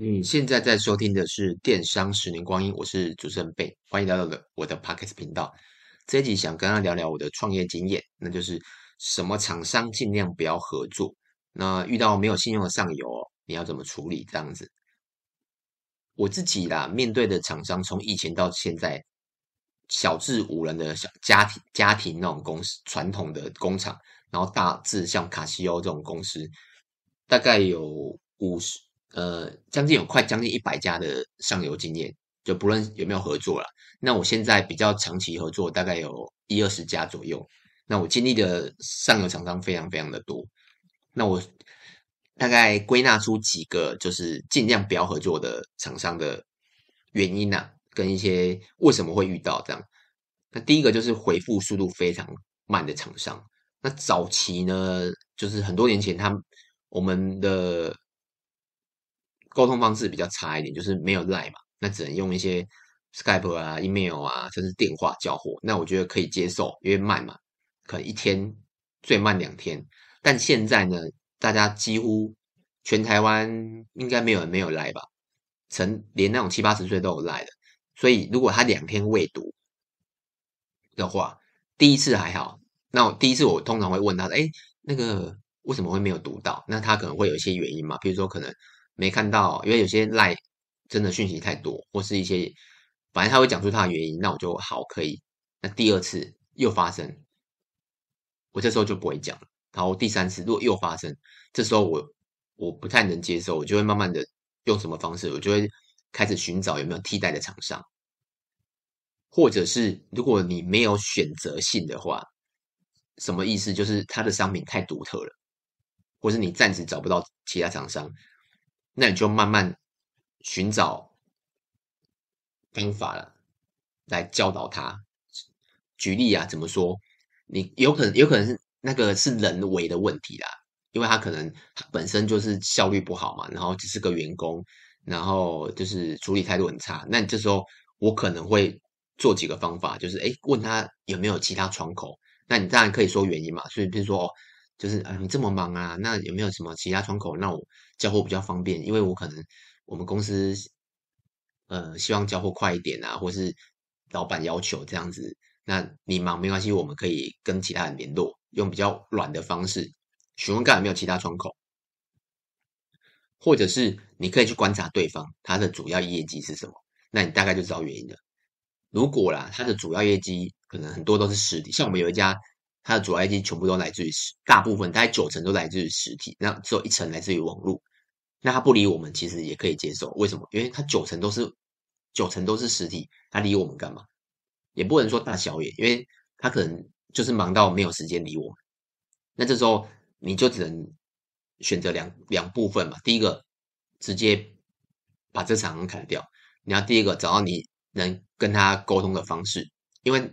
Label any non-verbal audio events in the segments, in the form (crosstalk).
你现在在收听的是《电商十年光阴》，我是主持人贝，欢迎来到我的 Podcast 频道。这一集想跟他聊聊我的创业经验，那就是什么厂商尽量不要合作。那遇到没有信用的上游，你要怎么处理？这样子，我自己啦，面对的厂商从以前到现在，小至五人的小家庭家庭那种公司，传统的工厂，然后大至像卡西欧这种公司，大概有五十。呃，将近有快将近一百家的上游经验，就不论有没有合作了。那我现在比较长期合作，大概有一二十家左右。那我经历的上游厂商非常非常的多。那我大概归纳出几个，就是尽量不要合作的厂商的原因呐、啊，跟一些为什么会遇到这样。那第一个就是回复速度非常慢的厂商。那早期呢，就是很多年前，他们我们的。沟通方式比较差一点，就是没有 Line 嘛，那只能用一些 Skype 啊、Email 啊，甚至电话交货。那我觉得可以接受，因为慢嘛，可能一天最慢两天。但现在呢，大家几乎全台湾应该没有人没有 Line 吧？成连那种七八十岁都有 Line 的。所以如果他两天未读的话，第一次还好。那我第一次我通常会问他，哎，那个为什么会没有读到？那他可能会有一些原因嘛，比如说可能。没看到，因为有些赖真的讯息太多，或是一些，反正他会讲出他的原因，那我就好可以。那第二次又发生，我这时候就不会讲了。然后第三次如果又发生，这时候我我不太能接受，我就会慢慢的用什么方式，我就会开始寻找有没有替代的厂商，或者是如果你没有选择性的话，什么意思？就是他的商品太独特了，或是你暂时找不到其他厂商。那你就慢慢寻找方法了，来教导他。举例啊，怎么说？你有可能有可能是那个是人为的问题啦，因为他可能他本身就是效率不好嘛，然后只是个员工，然后就是处理态度很差。那你这时候我可能会做几个方法，就是诶，问他有没有其他窗口。那你当然可以说原因嘛，所以比如说哦。就是啊，你这么忙啊，那有没有什么其他窗口让我交货比较方便？因为我可能我们公司呃希望交货快一点啊，或是老板要求这样子。那你忙没关系，我们可以跟其他人联络，用比较软的方式询问看有没有其他窗口，或者是你可以去观察对方他的主要业绩是什么，那你大概就知道原因了。如果啦，他的主要业绩可能很多都是实体，像我们有一家。它的主要业绩全部都来自于实，大部分大概九成都来自于实体，那只有一成来自于网络。那他不理我们，其实也可以接受。为什么？因为他九成都是九成都是实体，他理我们干嘛？也不能说大小眼，因为他可能就是忙到没有时间理我们。那这时候你就只能选择两两部分嘛。第一个，直接把这场砍掉。你要第一个找到你能跟他沟通的方式，因为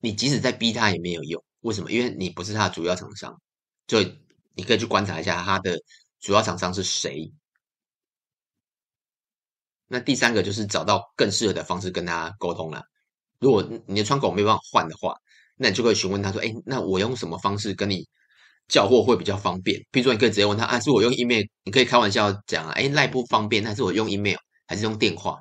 你即使再逼他也没有用。为什么？因为你不是他的主要厂商，就你可以去观察一下他的主要厂商是谁。那第三个就是找到更适合的方式跟他沟通了。如果你的窗口没办法换的话，那你就可以询问他说：“哎，那我用什么方式跟你交货会比较方便？”比如说，你可以直接问他：“啊，是我用 email？” 你可以开玩笑讲啊：“哎，赖不方便，还是我用 email？还是用电话？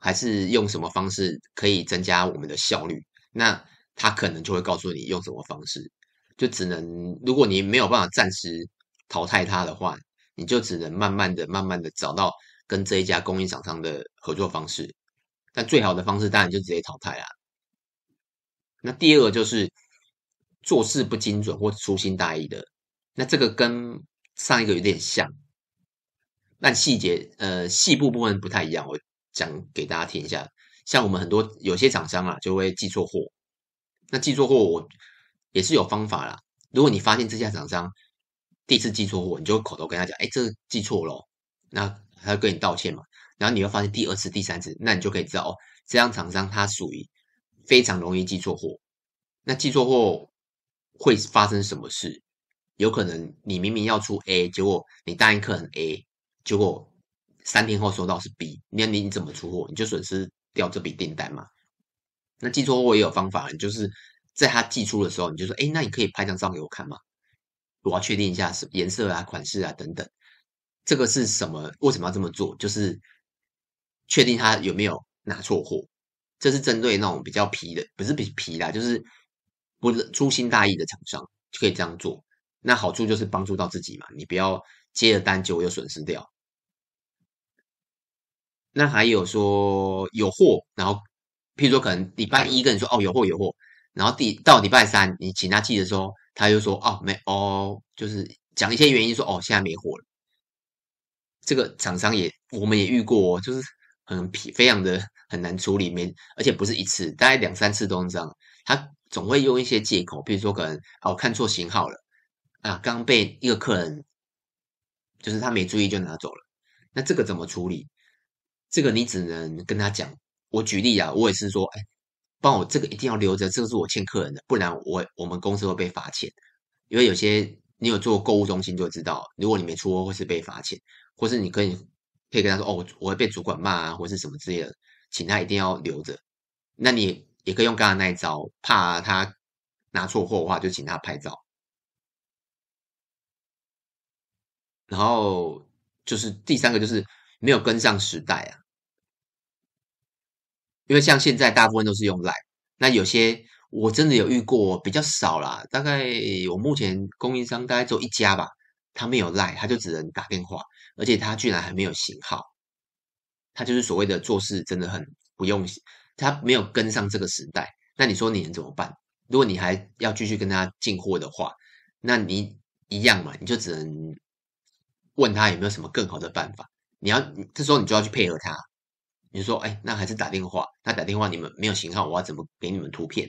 还是用什么方式可以增加我们的效率？”那他可能就会告诉你用什么方式，就只能如果你没有办法暂时淘汰他的话，你就只能慢慢的、慢慢的找到跟这一家供应厂商的合作方式。但最好的方式当然就直接淘汰啦。那第二个就是做事不精准或粗心大意的，那这个跟上一个有点像，但细节呃细部部分不太一样，我讲给大家听一下。像我们很多有些厂商啊，就会寄错货。那寄错货，我也是有方法啦。如果你发现这家厂商第一次寄错货，你就口头跟他讲：“哎，这个寄错了。”那他会跟你道歉嘛。然后你会发现第二次、第三次，那你就可以知道哦，这样厂商他属于非常容易寄错货。那寄错货会发生什么事？有可能你明明要出 A，结果你答应客人 A，结果三天后收到是 B，那你怎么出货？你就损失掉这笔订单嘛。那寄错货也有方法，你就是在他寄出的时候，你就说：“哎，那你可以拍张照给我看吗？我要确定一下是颜色啊、款式啊等等。”这个是什么？为什么要这么做？就是确定他有没有拿错货。这是针对那种比较皮的，不是皮皮啦，就是不是粗心大意的厂商就可以这样做。那好处就是帮助到自己嘛，你不要接了单结果又损失掉。那还有说有货，然后譬如说可能礼拜一跟你说哦有货有货，然后第到礼拜三你请他寄的时候，他又说哦没哦，就是讲一些原因说哦现在没货了。这个厂商也我们也遇过，就是很皮，非常的 (laughs) 很难处理，没而且不是一次，大概两三次都是这样。他总会用一些借口，比如说可能哦看错型号了啊，刚被一个客人就是他没注意就拿走了，那这个怎么处理？这个你只能跟他讲，我举例啊，我也是说，哎，帮我这个一定要留着，这个是我欠客人的，不然我我们公司会被罚钱。因为有些你有做购物中心就知道，如果你没出货会是被罚钱，或是你可以可以跟他说，哦，我会被主管骂啊，或是什么之类的，请他一定要留着。那你也可以用刚刚那一招，怕他拿错货的话，就请他拍照。然后就是第三个就是没有跟上时代啊。因为像现在大部分都是用 Line，那有些我真的有遇过比较少啦，大概我目前供应商大概只有一家吧，他没有 Line，他就只能打电话，而且他居然还没有型号，他就是所谓的做事真的很不用，他没有跟上这个时代。那你说你能怎么办？如果你还要继续跟他进货的话，那你一样嘛，你就只能问他有没有什么更好的办法。你要这时候你就要去配合他。你说，哎，那还是打电话。那打电话你们没有型号，我要怎么给你们图片？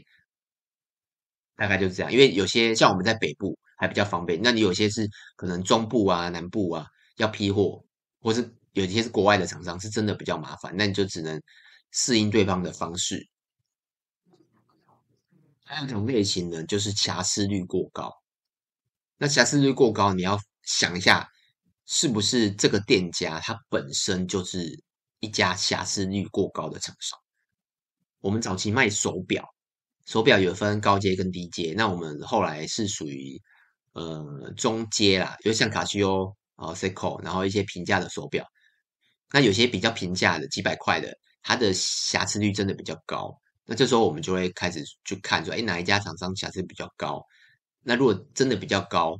大概就是这样。因为有些像我们在北部还比较方便，那你有些是可能中部啊、南部啊要批货，或是有一些是国外的厂商，是真的比较麻烦。那你就只能适应对方的方式。还有一种类型呢，就是瑕疵率过高。那瑕疵率过高，你要想一下，是不是这个店家它本身就是。一家瑕疵率过高的厂商，我们早期卖手表，手表有分高阶跟低阶，那我们后来是属于呃中阶啦，就像卡西欧啊、Seiko，然后一些平价的手表，那有些比较平价的几百块的，它的瑕疵率真的比较高，那这时候我们就会开始去看说，哎，哪一家厂商瑕疵比较高？那如果真的比较高，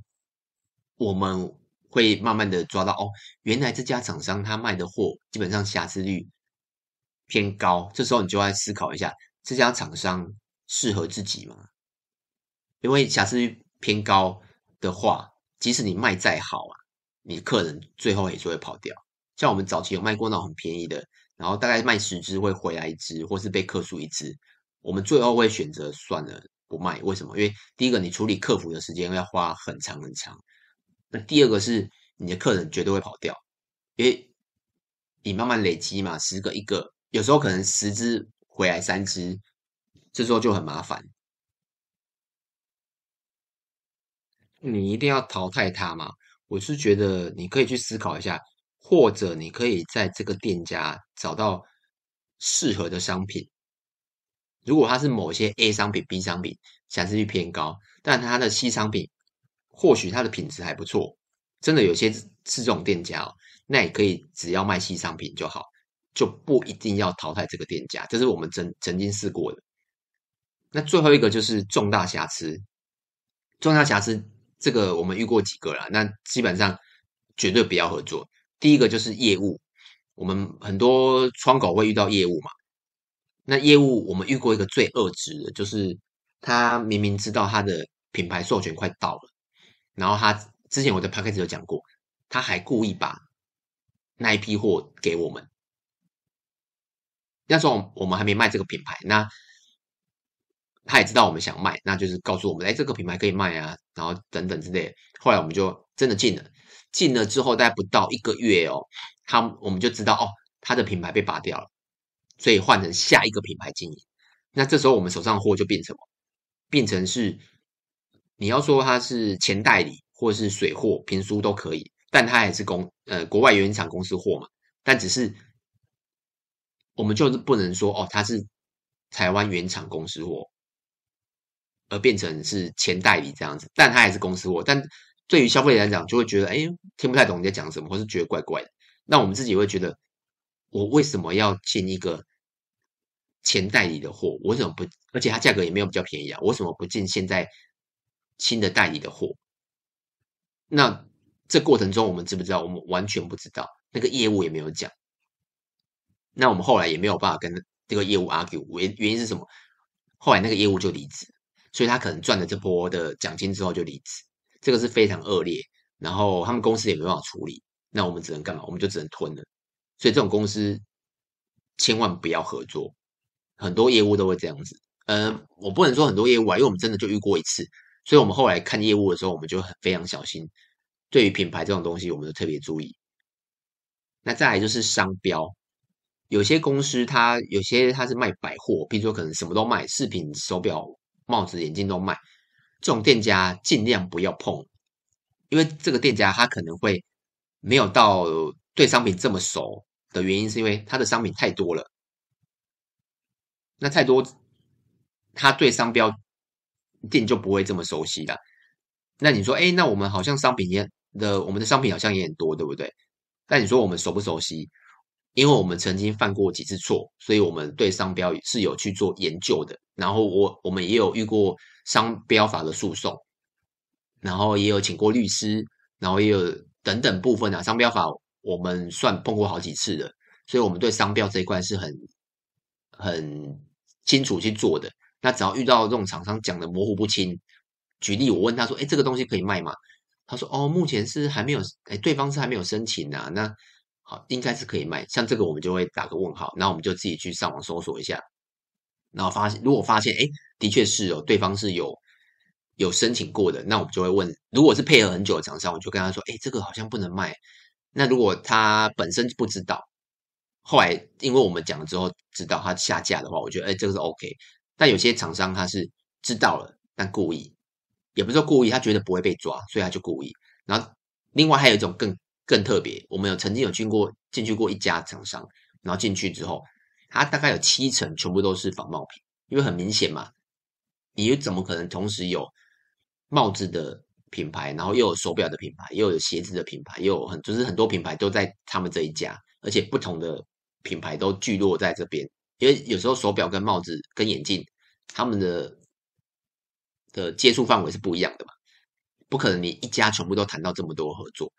我们。会慢慢的抓到哦，原来这家厂商他卖的货基本上瑕疵率偏高，这时候你就要思考一下，这家厂商适合自己吗？因为瑕疵率偏高的话，即使你卖再好啊，你客人最后也是会跑掉。像我们早期有卖过那种很便宜的，然后大概卖十只会回来一只，或是被客诉一只，我们最后会选择算了不卖。为什么？因为第一个你处理客服的时间要花很长很长。那第二个是你的客人绝对会跑掉，因为你慢慢累积嘛，十个一个，有时候可能十只回来三只，这时候就很麻烦。你一定要淘汰它吗？我是觉得你可以去思考一下，或者你可以在这个店家找到适合的商品。如果它是某些 A 商品、B 商品，瑕疵率偏高，但它的 C 商品。或许它的品质还不错，真的有些是这种店家哦，那也可以只要卖新商品就好，就不一定要淘汰这个店家。这是我们曾曾经试过的。那最后一个就是重大瑕疵，重大瑕疵这个我们遇过几个了，那基本上绝对不要合作。第一个就是业务，我们很多窗口会遇到业务嘛，那业务我们遇过一个最恶质的，就是他明明知道他的品牌授权快到了。然后他之前我在 podcast 有讲过，他还故意把那一批货给我们。那时候我们还没卖这个品牌，那他也知道我们想卖，那就是告诉我们，哎，这个品牌可以卖啊，然后等等之类的。后来我们就真的进了，进了之后大概不到一个月哦，他我们就知道哦，他的品牌被拔掉了，所以换成下一个品牌经营。那这时候我们手上的货就变成什么？变成是。你要说它是前代理或是水货平输都可以，但它也是公呃国外原厂公司货嘛。但只是我们就是不能说哦，它是台湾原厂公司货，而变成是前代理这样子。但它也是公司货，但对于消费者来讲，就会觉得哎，听不太懂你在讲什么，或是觉得怪怪的。那我们自己会觉得，我为什么要进一个前代理的货？我为什么不？而且它价格也没有比较便宜啊，我为什么不进现在新的代理的货？那这过程中，我们知不知道？我们完全不知道，那个业务也没有讲。那我们后来也没有办法跟这个业务 argue，原原因是什么？后来那个业务就离职，所以他可能赚了这波的奖金之后就离职，这个是非常恶劣。然后他们公司也没办法处理，那我们只能干嘛？我们就只能吞了。所以这种公司千万不要合作，很多业务都会这样子。呃，我不能说很多业务啊，因为我们真的就遇过一次。所以，我们后来看业务的时候，我们就很非常小心。对于品牌这种东西，我们就特别注意。那再来就是商标，有些公司它有些它是卖百货，比如说可能什么都卖，饰品、手表、帽子、眼镜都卖。这种店家尽量不要碰，因为这个店家他可能会没有到对商品这么熟的原因，是因为他的商品太多了。那太多，他对商标。店就不会这么熟悉了。那你说，哎，那我们好像商品也的，我们的商品好像也很多，对不对？那你说我们熟不熟悉？因为我们曾经犯过几次错，所以我们对商标是有去做研究的。然后我我们也有遇过商标法的诉讼，然后也有请过律师，然后也有等等部分啊。商标法我们算碰过好几次的，所以我们对商标这一块是很很清楚去做的。那只要遇到这种厂商讲的模糊不清，举例我问他说：“哎，这个东西可以卖吗？”他说：“哦，目前是还没有，哎，对方是还没有申请啊。”那好，应该是可以卖。像这个我们就会打个问号，然后我们就自己去上网搜索一下，然后发现如果发现哎，的确是哦，对方是有有申请过的，那我们就会问，如果是配合很久的厂商，我就跟他说：“哎，这个好像不能卖。”那如果他本身不知道，后来因为我们讲了之后知道他下架的话，我觉得哎，这个是 OK。但有些厂商他是知道了，但故意，也不是说故意，他觉得不会被抓，所以他就故意。然后另外还有一种更更特别，我们有曾经有进过进去过一家厂商，然后进去之后，他大概有七成全部都是仿冒品，因为很明显嘛，你又怎么可能同时有帽子的品牌，然后又有手表的品牌，又有鞋子的品牌，又有很就是很多品牌都在他们这一家，而且不同的品牌都聚落在这边。因为有时候手表跟帽子跟眼镜，他们的的接触范围是不一样的嘛，不可能你一家全部都谈到这么多合作，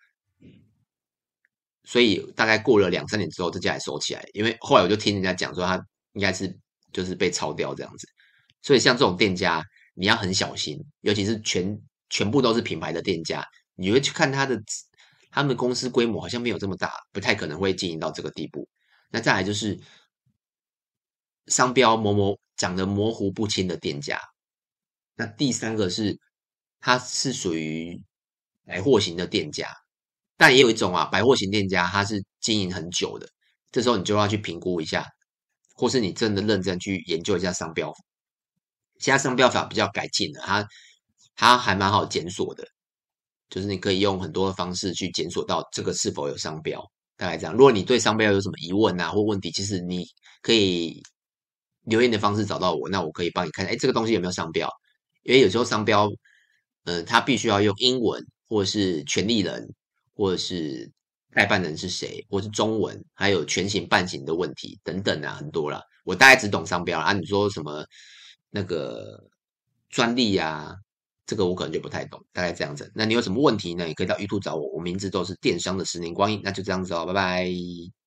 所以大概过了两三年之后，这家也收起来。因为后来我就听人家讲说，他应该是就是被抄掉这样子。所以像这种店家，你要很小心，尤其是全全部都是品牌的店家，你会去看他的他们的公司规模好像没有这么大，不太可能会经营到这个地步。那再来就是。商标模模讲的模糊不清的店家，那第三个是，它是属于百货型的店家，但也有一种啊，百货型店家它是经营很久的，这时候你就要去评估一下，或是你真的认真去研究一下商标。现在商标法比较改进了，它它还蛮好检索的，就是你可以用很多的方式去检索到这个是否有商标，大概这样。如果你对商标有什么疑问啊或问题，其实你可以。留言的方式找到我，那我可以帮你看，哎，这个东西有没有商标？因为有时候商标，嗯、呃，它必须要用英文，或者是权利人，或者是代办人是谁，或是中文，还有全形半形的问题等等啊，很多啦。我大概只懂商标啊，你说什么那个专利啊，这个我可能就不太懂，大概这样子。那你有什么问题呢？也可以到 YouTube 找我，我名字都是电商的十年光阴。那就这样子哦，拜拜。